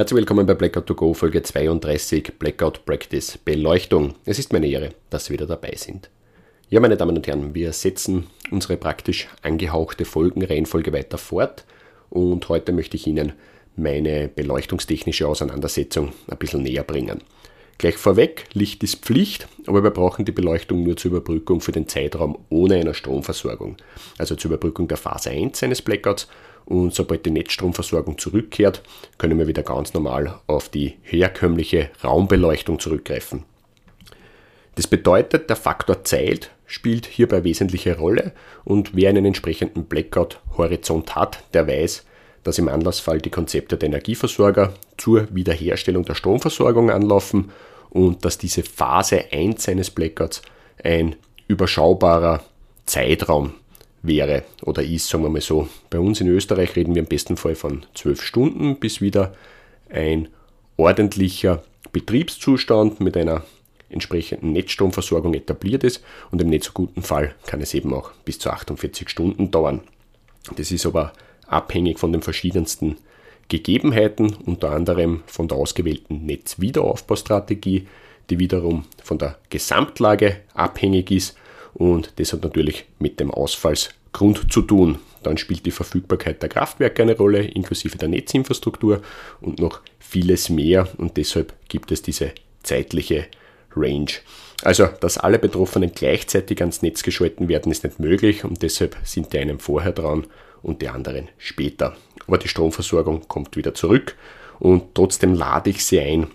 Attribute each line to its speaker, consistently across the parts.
Speaker 1: Herzlich willkommen bei Blackout to Go Folge 32 Blackout Practice Beleuchtung. Es ist meine Ehre, dass Sie wieder dabei sind. Ja, meine Damen und Herren, wir setzen unsere praktisch angehauchte Folgenreihenfolge weiter fort und heute möchte ich Ihnen meine beleuchtungstechnische Auseinandersetzung ein bisschen näher bringen. Gleich vorweg, Licht ist Pflicht, aber wir brauchen die Beleuchtung nur zur Überbrückung für den Zeitraum ohne einer Stromversorgung. Also zur Überbrückung der Phase 1 eines Blackouts und sobald die Netzstromversorgung zurückkehrt, können wir wieder ganz normal auf die herkömmliche Raumbeleuchtung zurückgreifen. Das bedeutet, der Faktor Zeit spielt hierbei wesentliche Rolle und wer einen entsprechenden Blackout-Horizont hat, der weiß, dass im Anlassfall die Konzepte der Energieversorger zur Wiederherstellung der Stromversorgung anlaufen und dass diese Phase 1 eines Blackouts ein überschaubarer Zeitraum wäre oder ist, sagen wir mal so. Bei uns in Österreich reden wir im besten Fall von zwölf Stunden, bis wieder ein ordentlicher Betriebszustand mit einer entsprechenden Netzstromversorgung etabliert ist und im nicht so guten Fall kann es eben auch bis zu 48 Stunden dauern. Das ist aber abhängig von den verschiedensten Gegebenheiten, unter anderem von der ausgewählten Netzwiederaufbaustrategie, die wiederum von der Gesamtlage abhängig ist und das hat natürlich mit dem Ausfallsgrund zu tun. Dann spielt die Verfügbarkeit der Kraftwerke eine Rolle, inklusive der Netzinfrastruktur und noch vieles mehr. Und deshalb gibt es diese zeitliche Range. Also, dass alle Betroffenen gleichzeitig ans Netz geschalten werden, ist nicht möglich und deshalb sind die einen vorher dran und die anderen später. Aber die Stromversorgung kommt wieder zurück und trotzdem lade ich Sie ein,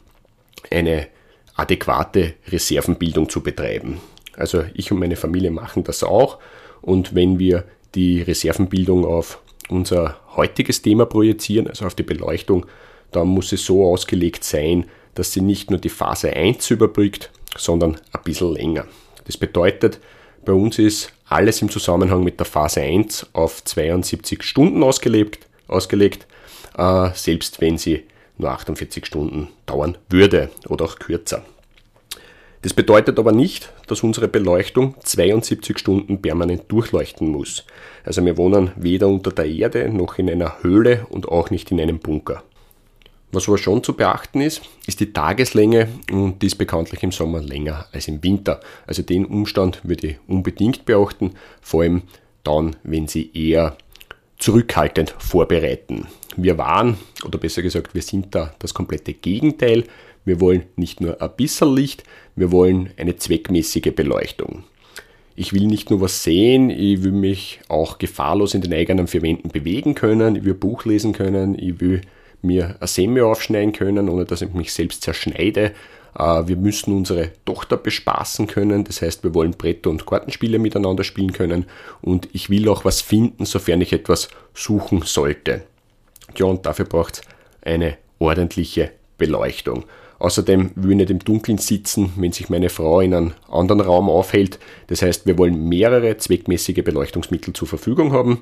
Speaker 1: eine adäquate Reservenbildung zu betreiben. Also ich und meine Familie machen das auch. Und wenn wir die Reservenbildung auf unser heutiges Thema projizieren, also auf die Beleuchtung, dann muss es so ausgelegt sein, dass sie nicht nur die Phase 1 überbrückt, sondern ein bisschen länger. Das bedeutet, bei uns ist alles im Zusammenhang mit der Phase 1 auf 72 Stunden ausgelegt, ausgelegt äh, selbst wenn sie nur 48 Stunden dauern würde oder auch kürzer. Das bedeutet aber nicht, dass unsere Beleuchtung 72 Stunden permanent durchleuchten muss. Also wir wohnen weder unter der Erde noch in einer Höhle und auch nicht in einem Bunker. Was aber schon zu beachten ist, ist die Tageslänge und die ist bekanntlich im Sommer länger als im Winter. Also den Umstand würde ich unbedingt beachten, vor allem dann, wenn Sie eher zurückhaltend vorbereiten. Wir waren, oder besser gesagt, wir sind da das komplette Gegenteil. Wir wollen nicht nur ein bisschen Licht, wir wollen eine zweckmäßige Beleuchtung. Ich will nicht nur was sehen, ich will mich auch gefahrlos in den eigenen vier Wänden bewegen können, ich will Buch lesen können, ich will mir ein Semi aufschneiden können, ohne dass ich mich selbst zerschneide. Äh, wir müssen unsere Tochter bespaßen können, das heißt, wir wollen Brett- und Kartenspiele miteinander spielen können und ich will auch was finden, sofern ich etwas suchen sollte. Ja, und dafür braucht es eine ordentliche Beleuchtung. Außerdem will ich nicht im Dunkeln sitzen, wenn sich meine Frau in einem anderen Raum aufhält. Das heißt, wir wollen mehrere zweckmäßige Beleuchtungsmittel zur Verfügung haben.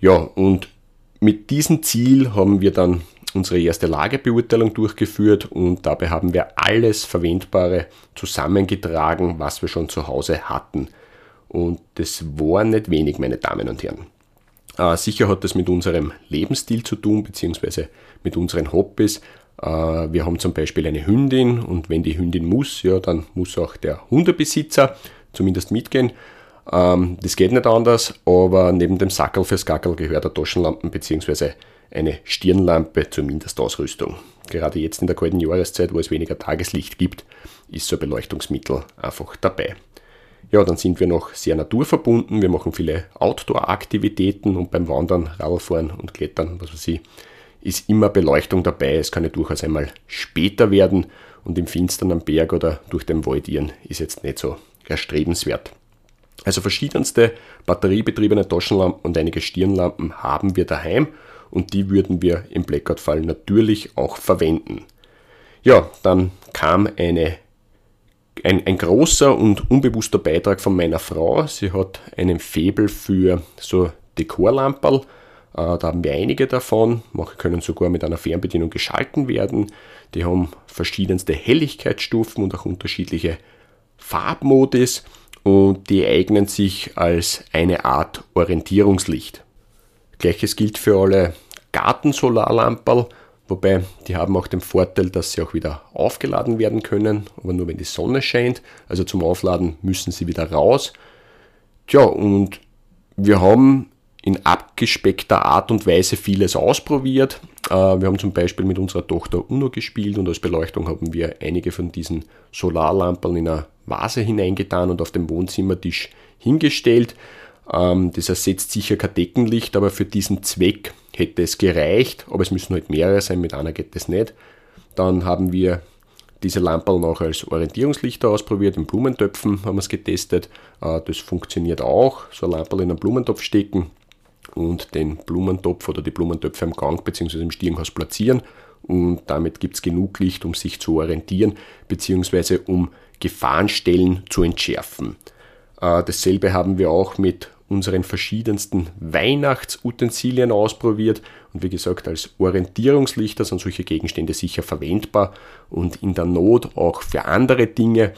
Speaker 1: Ja, und mit diesem Ziel haben wir dann unsere erste Lagebeurteilung durchgeführt und dabei haben wir alles Verwendbare zusammengetragen, was wir schon zu Hause hatten. Und das war nicht wenig, meine Damen und Herren. Äh, sicher hat das mit unserem Lebensstil zu tun, beziehungsweise mit unseren Hobbys. Äh, wir haben zum Beispiel eine Hündin und wenn die Hündin muss, ja, dann muss auch der Hundebesitzer zumindest mitgehen. Ähm, das geht nicht anders, aber neben dem Sackel fürs Gackel gehört eine Taschenlampe bzw. eine Stirnlampe zur Mindestausrüstung. Gerade jetzt in der kalten Jahreszeit, wo es weniger Tageslicht gibt, ist so ein Beleuchtungsmittel einfach dabei. Ja, dann sind wir noch sehr naturverbunden. Wir machen viele Outdoor-Aktivitäten und beim Wandern, Radfahren und Klettern, was weiß ich, ist immer Beleuchtung dabei. Es kann ja durchaus einmal später werden und im Finstern am Berg oder durch den Wald irren ist jetzt nicht so erstrebenswert. Also verschiedenste batteriebetriebene Taschenlampen und einige Stirnlampen haben wir daheim und die würden wir im Blackout-Fall natürlich auch verwenden. Ja, dann kam eine ein, ein großer und unbewusster Beitrag von meiner Frau. Sie hat einen Febel für so Dekorlamperl. Äh, da haben wir einige davon. Manche können sogar mit einer Fernbedienung geschalten werden. Die haben verschiedenste Helligkeitsstufen und auch unterschiedliche Farbmodis und die eignen sich als eine Art Orientierungslicht. Gleiches gilt für alle Gartensolarlamperl, wobei die haben auch den Vorteil, dass sie auch wieder aufgeladen werden können, aber nur wenn die Sonne scheint. Also zum Aufladen müssen sie wieder raus. Tja, und wir haben in abgespeckter Art und Weise vieles ausprobiert. Äh, wir haben zum Beispiel mit unserer Tochter UNO gespielt und als Beleuchtung haben wir einige von diesen Solarlampen in eine Vase hineingetan und auf dem Wohnzimmertisch hingestellt. Ähm, das ersetzt sicher kein Deckenlicht, aber für diesen Zweck hätte es gereicht, aber es müssen halt mehrere sein, mit einer geht das nicht. Dann haben wir diese Lampen auch als Orientierungslichter ausprobiert, in Blumentöpfen haben wir es getestet. Äh, das funktioniert auch, so ein Lampe in einen Blumentopf stecken und den Blumentopf oder die Blumentöpfe im Gang bzw. im Stiegenhaus platzieren und damit gibt es genug Licht, um sich zu orientieren bzw. um Gefahrenstellen zu entschärfen. Äh, dasselbe haben wir auch mit unseren verschiedensten Weihnachtsutensilien ausprobiert und wie gesagt, als Orientierungslichter sind solche Gegenstände sicher verwendbar und in der Not auch für andere Dinge.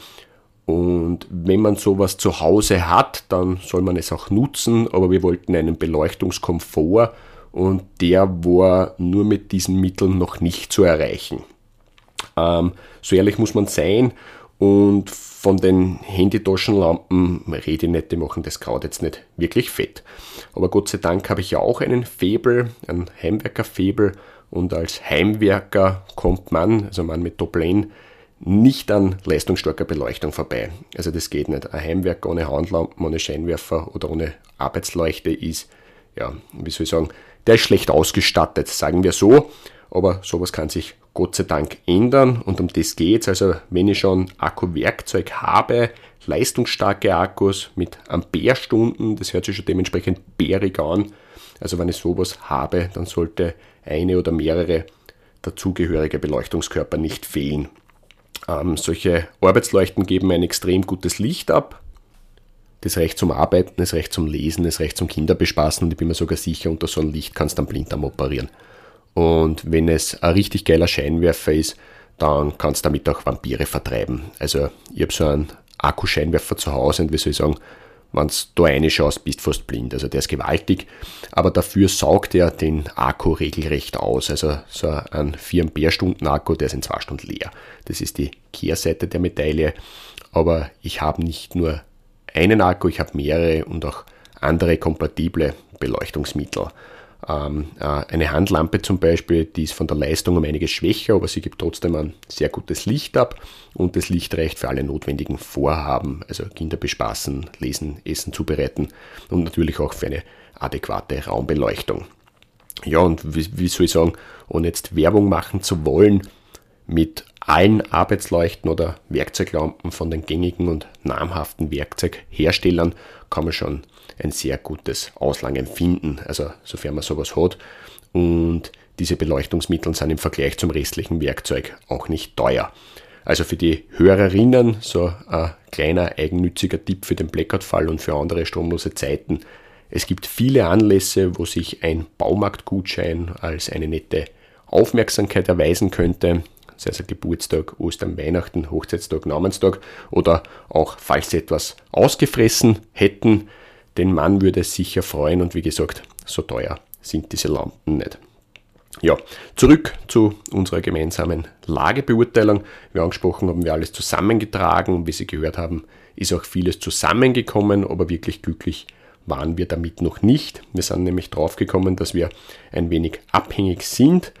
Speaker 1: Und wenn man sowas zu Hause hat, dann soll man es auch nutzen, aber wir wollten einen Beleuchtungskomfort und der war nur mit diesen Mitteln noch nicht zu erreichen. Ähm, so ehrlich muss man sein und von den Handytaschenlampen rede ich nicht, die machen das Kraut jetzt nicht wirklich fett. Aber Gott sei Dank habe ich ja auch einen Febel, einen Heimwerker-Febel und als Heimwerker kommt man, also man mit Doppeln, nicht an leistungsstarker Beleuchtung vorbei. Also das geht nicht. Ein Heimwerker ohne Handlampen, ohne Scheinwerfer oder ohne Arbeitsleuchte ist, ja, wie soll ich sagen, der ist schlecht ausgestattet, sagen wir so. Aber sowas kann sich Gott sei Dank ändern und um das geht's. Also wenn ich schon Akkuwerkzeug habe, leistungsstarke Akkus mit Amperestunden, das hört sich schon dementsprechend bärig an. Also wenn ich sowas habe, dann sollte eine oder mehrere dazugehörige Beleuchtungskörper nicht fehlen. Ähm, solche Arbeitsleuchten geben ein extrem gutes Licht ab. Das reicht zum Arbeiten, das reicht zum Lesen, das reicht zum Kinderbespaßen und ich bin mir sogar sicher, unter so einem Licht kannst du einen Blinddarm operieren. Und wenn es ein richtig geiler Scheinwerfer ist, dann kannst du damit auch Vampire vertreiben. Also ich habe so einen Akkuscheinwerfer zu Hause und wie soll ich sagen, wenn du da reinschaust, bist fast blind. Also der ist gewaltig, aber dafür saugt er den Akku regelrecht aus. Also so ein 4 Ampere-Stunden Akku, der ist in 2 Stunden leer. Das ist die Kehrseite der Medaille. Aber ich habe nicht nur einen Akku, ich habe mehrere und auch andere kompatible Beleuchtungsmittel. Ähm, äh, eine Handlampe zum Beispiel, die ist von der Leistung um einiges schwächer, aber sie gibt trotzdem ein sehr gutes Licht ab und das Licht reicht für alle notwendigen Vorhaben, also Kinder bespaßen, lesen, Essen zubereiten und natürlich auch für eine adäquate Raumbeleuchtung. Ja, und wie, wie soll ich sagen, ohne jetzt Werbung machen zu wollen, mit allen Arbeitsleuchten oder Werkzeuglampen von den gängigen und namhaften Werkzeugherstellern kann man schon ein sehr gutes Auslangen finden, also sofern man sowas hat. Und diese Beleuchtungsmittel sind im Vergleich zum restlichen Werkzeug auch nicht teuer. Also für die Hörerinnen so ein kleiner eigennütziger Tipp für den Blackout-Fall und für andere stromlose Zeiten. Es gibt viele Anlässe, wo sich ein Baumarktgutschein als eine nette Aufmerksamkeit erweisen könnte sei es Geburtstag, Ostern, Weihnachten, Hochzeitstag, Namenstag oder auch falls sie etwas ausgefressen hätten, den Mann würde es sicher freuen und wie gesagt, so teuer sind diese Lampen nicht. Ja, zurück zu unserer gemeinsamen Lagebeurteilung. Wie angesprochen haben wir alles zusammengetragen wie Sie gehört haben, ist auch vieles zusammengekommen, aber wirklich glücklich waren wir damit noch nicht. Wir sind nämlich draufgekommen, dass wir ein wenig abhängig sind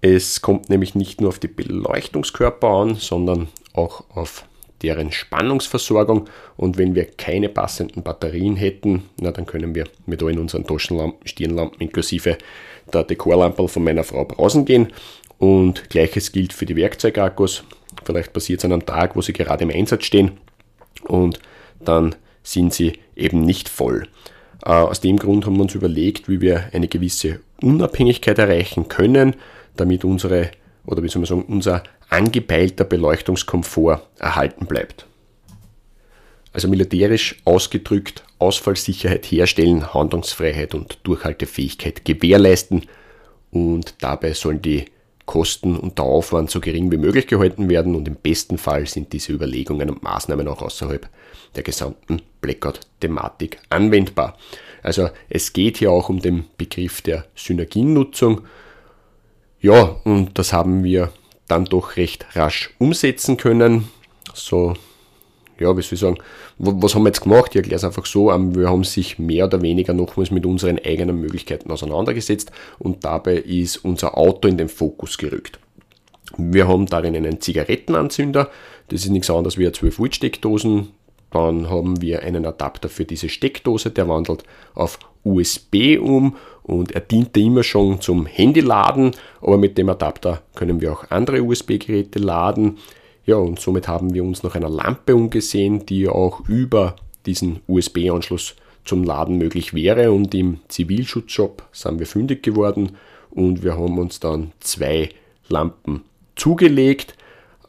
Speaker 1: es kommt nämlich nicht nur auf die Beleuchtungskörper an, sondern auch auf deren Spannungsversorgung. Und wenn wir keine passenden Batterien hätten, na, dann können wir mit all unseren Taschenlampen, Stirnlampen inklusive der Dekorlampe von meiner Frau brausen gehen. Und gleiches gilt für die Werkzeugakkus. Vielleicht passiert es an einem Tag, wo sie gerade im Einsatz stehen und dann sind sie eben nicht voll. Äh, aus dem Grund haben wir uns überlegt, wie wir eine gewisse Unabhängigkeit erreichen können damit unsere, oder wie soll man sagen, unser angepeilter Beleuchtungskomfort erhalten bleibt. Also militärisch ausgedrückt, Ausfallsicherheit herstellen, Handlungsfreiheit und Durchhaltefähigkeit gewährleisten und dabei sollen die Kosten und der Aufwand so gering wie möglich gehalten werden und im besten Fall sind diese Überlegungen und Maßnahmen auch außerhalb der gesamten Blackout-Thematik anwendbar. Also es geht hier auch um den Begriff der Synergiennutzung. Ja, und das haben wir dann doch recht rasch umsetzen können. So, ja, wie soll ich sagen, was haben wir jetzt gemacht? Ich erkläre es einfach so, ähm, wir haben sich mehr oder weniger nochmals mit unseren eigenen Möglichkeiten auseinandergesetzt und dabei ist unser Auto in den Fokus gerückt. Wir haben darin einen Zigarettenanzünder, das ist nichts anderes wie eine 12 Volt Steckdosen. Dann haben wir einen Adapter für diese Steckdose, der wandelt auf USB um und er diente immer schon zum Handyladen, aber mit dem Adapter können wir auch andere USB-Geräte laden. Ja, und somit haben wir uns nach einer Lampe umgesehen, die auch über diesen USB-Anschluss zum Laden möglich wäre. Und im Zivilschutzshop sind wir fündig geworden und wir haben uns dann zwei Lampen zugelegt.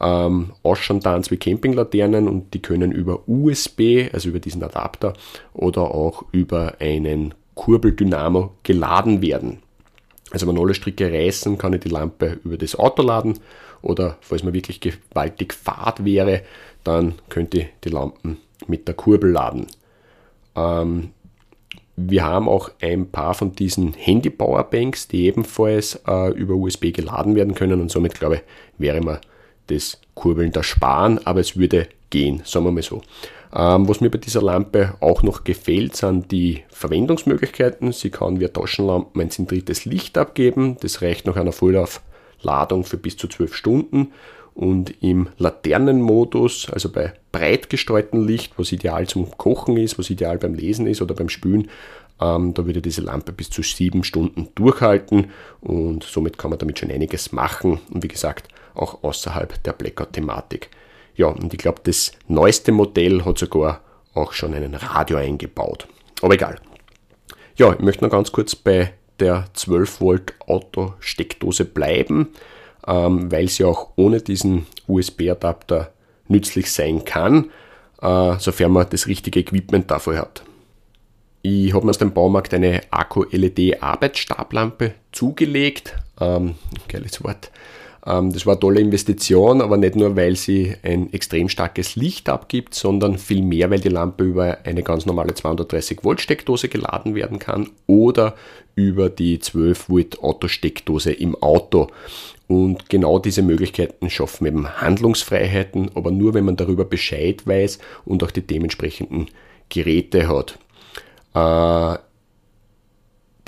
Speaker 1: Ähm, ausschauen dann wie Campinglaternen und die können über USB, also über diesen Adapter oder auch über einen Kurbeldynamo geladen werden. Also wenn alle Stricke reißen, kann ich die Lampe über das Auto laden oder falls man wirklich gewaltig Fahrt wäre, dann könnte ich die Lampen mit der Kurbel laden. Ähm, wir haben auch ein paar von diesen Handy-Powerbanks, die ebenfalls äh, über USB geladen werden können und somit glaube ich, wäre man das Kurbeln da sparen, aber es würde gehen, sagen wir mal so. Ähm, was mir bei dieser Lampe auch noch gefällt, sind die Verwendungsmöglichkeiten. Sie kann via Taschenlampen ein zentriertes Licht abgeben. Das reicht nach einer Vollaufladung für bis zu 12 Stunden. Und im Laternenmodus, also bei breit gestreuten Licht, was ideal zum Kochen ist, was ideal beim Lesen ist oder beim Spülen, ähm, da würde diese Lampe bis zu 7 Stunden durchhalten und somit kann man damit schon einiges machen. Und wie gesagt, auch außerhalb der Blackout-Thematik. Ja, und ich glaube, das neueste Modell hat sogar auch schon einen Radio eingebaut. Aber egal. Ja, ich möchte noch ganz kurz bei der 12 Volt Auto-Steckdose bleiben, ähm, weil sie auch ohne diesen USB-Adapter nützlich sein kann, äh, sofern man das richtige Equipment dafür hat. Ich habe mir aus dem Baumarkt eine Akku-LED-Arbeitsstablampe zugelegt. Ähm, geiles Wort. Ähm, das war eine tolle Investition, aber nicht nur, weil sie ein extrem starkes Licht abgibt, sondern vielmehr, weil die Lampe über eine ganz normale 230 Volt Steckdose geladen werden kann oder über die 12 Volt Autosteckdose im Auto. Und genau diese Möglichkeiten schaffen eben Handlungsfreiheiten, aber nur, wenn man darüber Bescheid weiß und auch die dementsprechenden Geräte hat.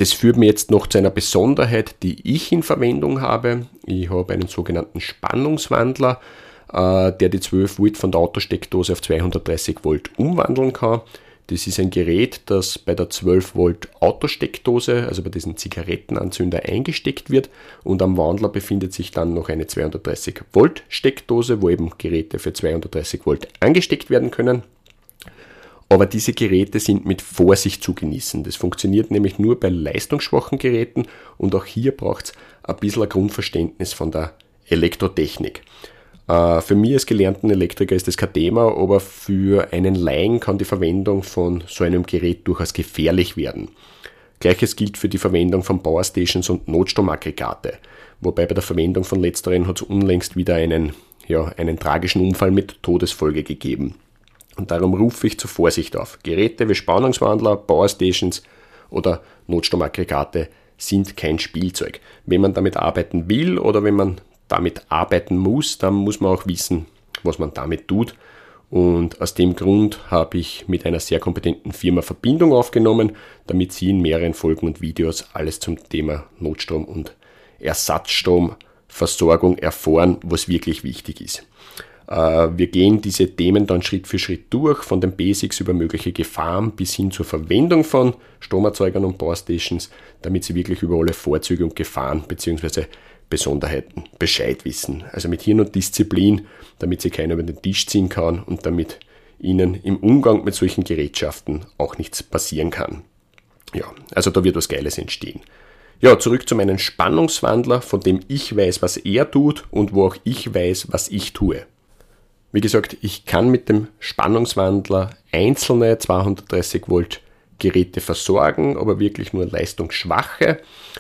Speaker 1: Das führt mir jetzt noch zu einer Besonderheit, die ich in Verwendung habe. Ich habe einen sogenannten Spannungswandler, äh, der die 12 Volt von der Autosteckdose auf 230 Volt umwandeln kann. Das ist ein Gerät, das bei der 12 Volt Autosteckdose, also bei diesem Zigarettenanzünder, eingesteckt wird und am Wandler befindet sich dann noch eine 230 Volt Steckdose, wo eben Geräte für 230 Volt angesteckt werden können. Aber diese Geräte sind mit Vorsicht zu genießen. Das funktioniert nämlich nur bei leistungsschwachen Geräten und auch hier braucht es ein bisschen ein Grundverständnis von der Elektrotechnik. Äh, für mich als gelernten Elektriker ist das kein Thema, aber für einen Laien kann die Verwendung von so einem Gerät durchaus gefährlich werden. Gleiches gilt für die Verwendung von Powerstations und Notstromaggregate, wobei bei der Verwendung von letzteren hat es unlängst wieder einen, ja, einen tragischen Unfall mit Todesfolge gegeben. Und darum rufe ich zur Vorsicht auf. Geräte wie Spannungswandler, Powerstations oder Notstromaggregate sind kein Spielzeug. Wenn man damit arbeiten will oder wenn man damit arbeiten muss, dann muss man auch wissen, was man damit tut. Und aus dem Grund habe ich mit einer sehr kompetenten Firma Verbindung aufgenommen, damit Sie in mehreren Folgen und Videos alles zum Thema Notstrom und Ersatzstromversorgung erfahren, was wirklich wichtig ist. Äh, wir gehen diese Themen dann Schritt für Schritt durch, von den Basics über mögliche Gefahren bis hin zur Verwendung von Stromerzeugern und Powerstations, damit Sie wirklich über alle Vorzüge und Gefahren bzw. Besonderheiten Bescheid wissen. Also mit Hirn und Disziplin, damit Sie keiner über den Tisch ziehen kann und damit Ihnen im Umgang mit solchen Gerätschaften auch nichts passieren kann. Ja, also da wird was Geiles entstehen. Ja, zurück zu meinem Spannungswandler, von dem ich weiß, was er tut und wo auch ich weiß, was ich tue. Wie gesagt, ich kann mit dem Spannungswandler einzelne 230 Volt Geräte versorgen, aber wirklich nur leistungsschwache.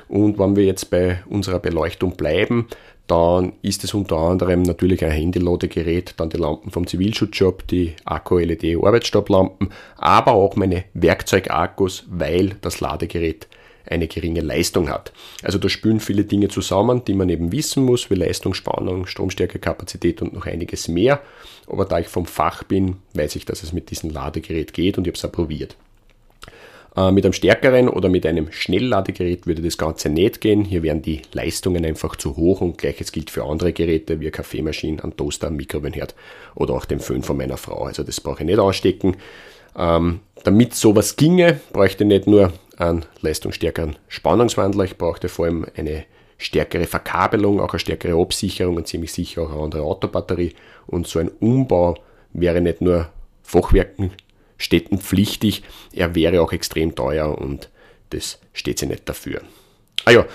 Speaker 1: Und wenn wir jetzt bei unserer Beleuchtung bleiben, dann ist es unter anderem natürlich ein Handyladegerät, dann die Lampen vom Zivilschutzjob, die Akku-LED-Arbeitsstopplampen, aber auch meine Werkzeugakkus, weil das Ladegerät eine geringe Leistung hat. Also da spülen viele Dinge zusammen, die man eben wissen muss, wie Leistung, Spannung, Stromstärke, Kapazität und noch einiges mehr. Aber da ich vom Fach bin, weiß ich, dass es mit diesem Ladegerät geht und ich habe es probiert. Äh, mit einem stärkeren oder mit einem Schnellladegerät würde das Ganze nicht gehen. Hier wären die Leistungen einfach zu hoch und gleiches gilt für andere Geräte wie Kaffeemaschine, ein Toaster, ein Mikrowellenherd oder auch den Föhn von meiner Frau. Also das brauche ich nicht anstecken. Ähm, damit sowas ginge, bräuchte ich nicht nur einen leistungsstärkeren Spannungswandler, ich brauchte vor allem eine stärkere Verkabelung, auch eine stärkere Absicherung und ziemlich sicher auch eine andere Autobatterie. Und so ein Umbau wäre nicht nur Fachwerken städtenpflichtig, er wäre auch extrem teuer und das steht sie nicht dafür. Ah ja,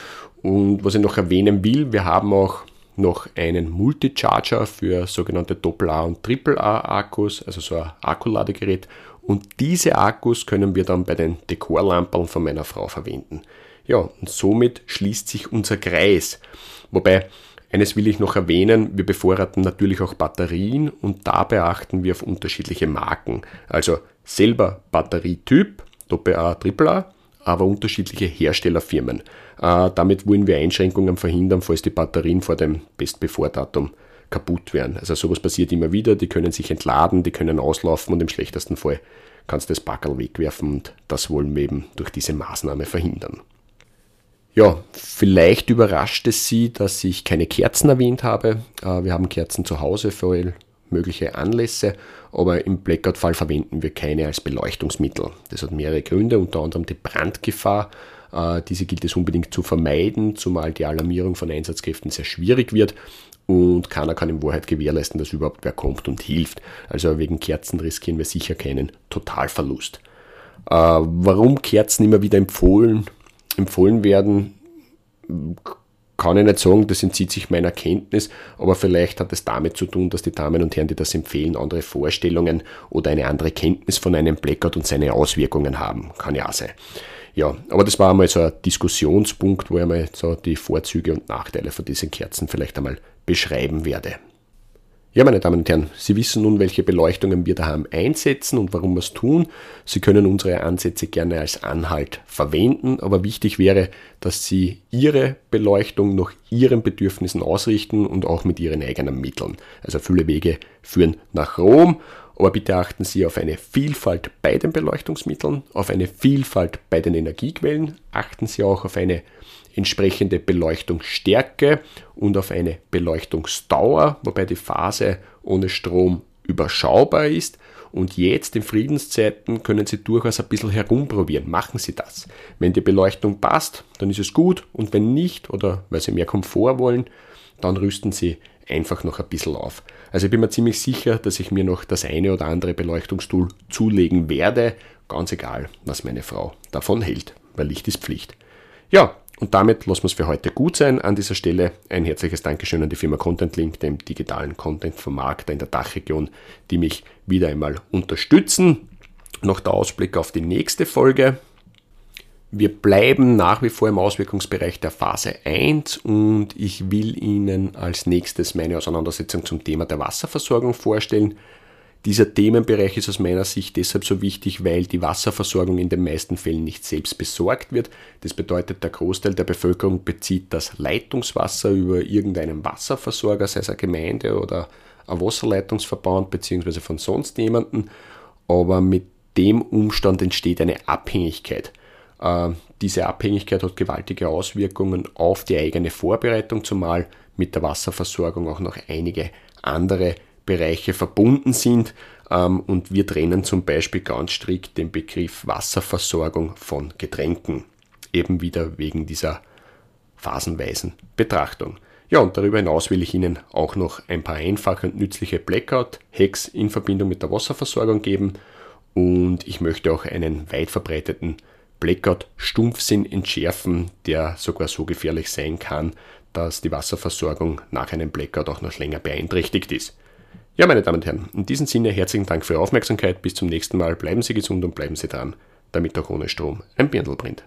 Speaker 1: und was ich noch erwähnen will, wir haben auch noch einen Multicharger für sogenannte AA und AAA Akkus, also so ein Akkuladegerät. Und diese Akkus können wir dann bei den Dekorlampen von meiner Frau verwenden. Ja, und somit schließt sich unser Kreis. Wobei eines will ich noch erwähnen, wir bevorraten natürlich auch Batterien und dabei achten wir auf unterschiedliche Marken. Also selber Batterietyp, AA, AAA, aber unterschiedliche Herstellerfirmen. Äh, damit wollen wir Einschränkungen verhindern, falls die Batterien vor dem Bestbevordatum kaputt werden. Also sowas passiert immer wieder, die können sich entladen, die können auslaufen und im schlechtesten Fall kannst du das Backel wegwerfen und das wollen wir eben durch diese Maßnahme verhindern. Ja, vielleicht überrascht es Sie, dass ich keine Kerzen erwähnt habe. Äh, wir haben Kerzen zu Hause für mögliche Anlässe, aber im Blackout-Fall verwenden wir keine als Beleuchtungsmittel. Das hat mehrere Gründe, unter anderem die Brandgefahr. Äh, diese gilt es unbedingt zu vermeiden, zumal die Alarmierung von Einsatzkräften sehr schwierig wird und keiner kann in Wahrheit gewährleisten, dass überhaupt wer kommt und hilft. Also wegen Kerzen riskieren wir sicher keinen Totalverlust. Äh, warum Kerzen immer wieder empfohlen empfohlen werden, kann ich nicht sagen, das entzieht sich meiner Kenntnis, aber vielleicht hat es damit zu tun, dass die Damen und Herren, die das empfehlen, andere Vorstellungen oder eine andere Kenntnis von einem Blackout und seine Auswirkungen haben. Kann ja auch sein. Ja, aber das war einmal so ein Diskussionspunkt, wo ich mal so die Vorzüge und Nachteile von diesen Kerzen vielleicht einmal beschreiben werde. Ja, meine Damen und Herren, Sie wissen nun, welche Beleuchtungen wir daheim einsetzen und warum wir es tun. Sie können unsere Ansätze gerne als Anhalt verwenden, aber wichtig wäre, dass Sie Ihre Beleuchtung nach Ihren Bedürfnissen ausrichten und auch mit Ihren eigenen Mitteln. Also viele Wege führen nach Rom, aber bitte achten Sie auf eine Vielfalt bei den Beleuchtungsmitteln, auf eine Vielfalt bei den Energiequellen, achten Sie auch auf eine entsprechende Beleuchtungsstärke und auf eine Beleuchtungsdauer, wobei die Phase ohne Strom überschaubar ist. Und jetzt in Friedenszeiten können Sie durchaus ein bisschen herumprobieren. Machen Sie das. Wenn die Beleuchtung passt, dann ist es gut. Und wenn nicht oder weil Sie mehr Komfort wollen, dann rüsten Sie einfach noch ein bisschen auf. Also ich bin mir ziemlich sicher, dass ich mir noch das eine oder andere Beleuchtungstool zulegen werde. Ganz egal, was meine Frau davon hält, weil Licht ist Pflicht. Ja, und damit lassen wir es für heute gut sein. An dieser Stelle ein herzliches Dankeschön an die Firma Content Link, dem digitalen Content-Vermarkter in der Dachregion, die mich wieder einmal unterstützen. Noch der Ausblick auf die nächste Folge. Wir bleiben nach wie vor im Auswirkungsbereich der Phase 1 und ich will Ihnen als nächstes meine Auseinandersetzung zum Thema der Wasserversorgung vorstellen. Dieser Themenbereich ist aus meiner Sicht deshalb so wichtig, weil die Wasserversorgung in den meisten Fällen nicht selbst besorgt wird. Das bedeutet, der Großteil der Bevölkerung bezieht das Leitungswasser über irgendeinen Wasserversorger, sei es eine Gemeinde oder ein Wasserleitungsverband beziehungsweise von sonst jemanden. Aber mit dem Umstand entsteht eine Abhängigkeit. Äh, diese Abhängigkeit hat gewaltige Auswirkungen auf die eigene Vorbereitung, zumal mit der Wasserversorgung auch noch einige andere Bereiche verbunden sind. Ähm, und wir trennen zum Beispiel ganz strikt den Begriff Wasserversorgung von Getränken. Eben wieder wegen dieser phasenweisen Betrachtung. Ja, und darüber hinaus will ich Ihnen auch noch ein paar einfache und nützliche Blackout-Hacks in Verbindung mit der Wasserversorgung geben. Und ich möchte auch einen weit verbreiteten Blackout-Stumpfsinn entschärfen, der sogar so gefährlich sein kann, dass die Wasserversorgung nach einem Blackout auch noch länger beeinträchtigt ist. Ja, meine Damen und Herren, in diesem Sinne herzlichen Dank für Ihre Aufmerksamkeit. Bis zum nächsten Mal. Bleiben Sie gesund und bleiben Sie dran, damit auch ohne Strom ein Birndl brennt.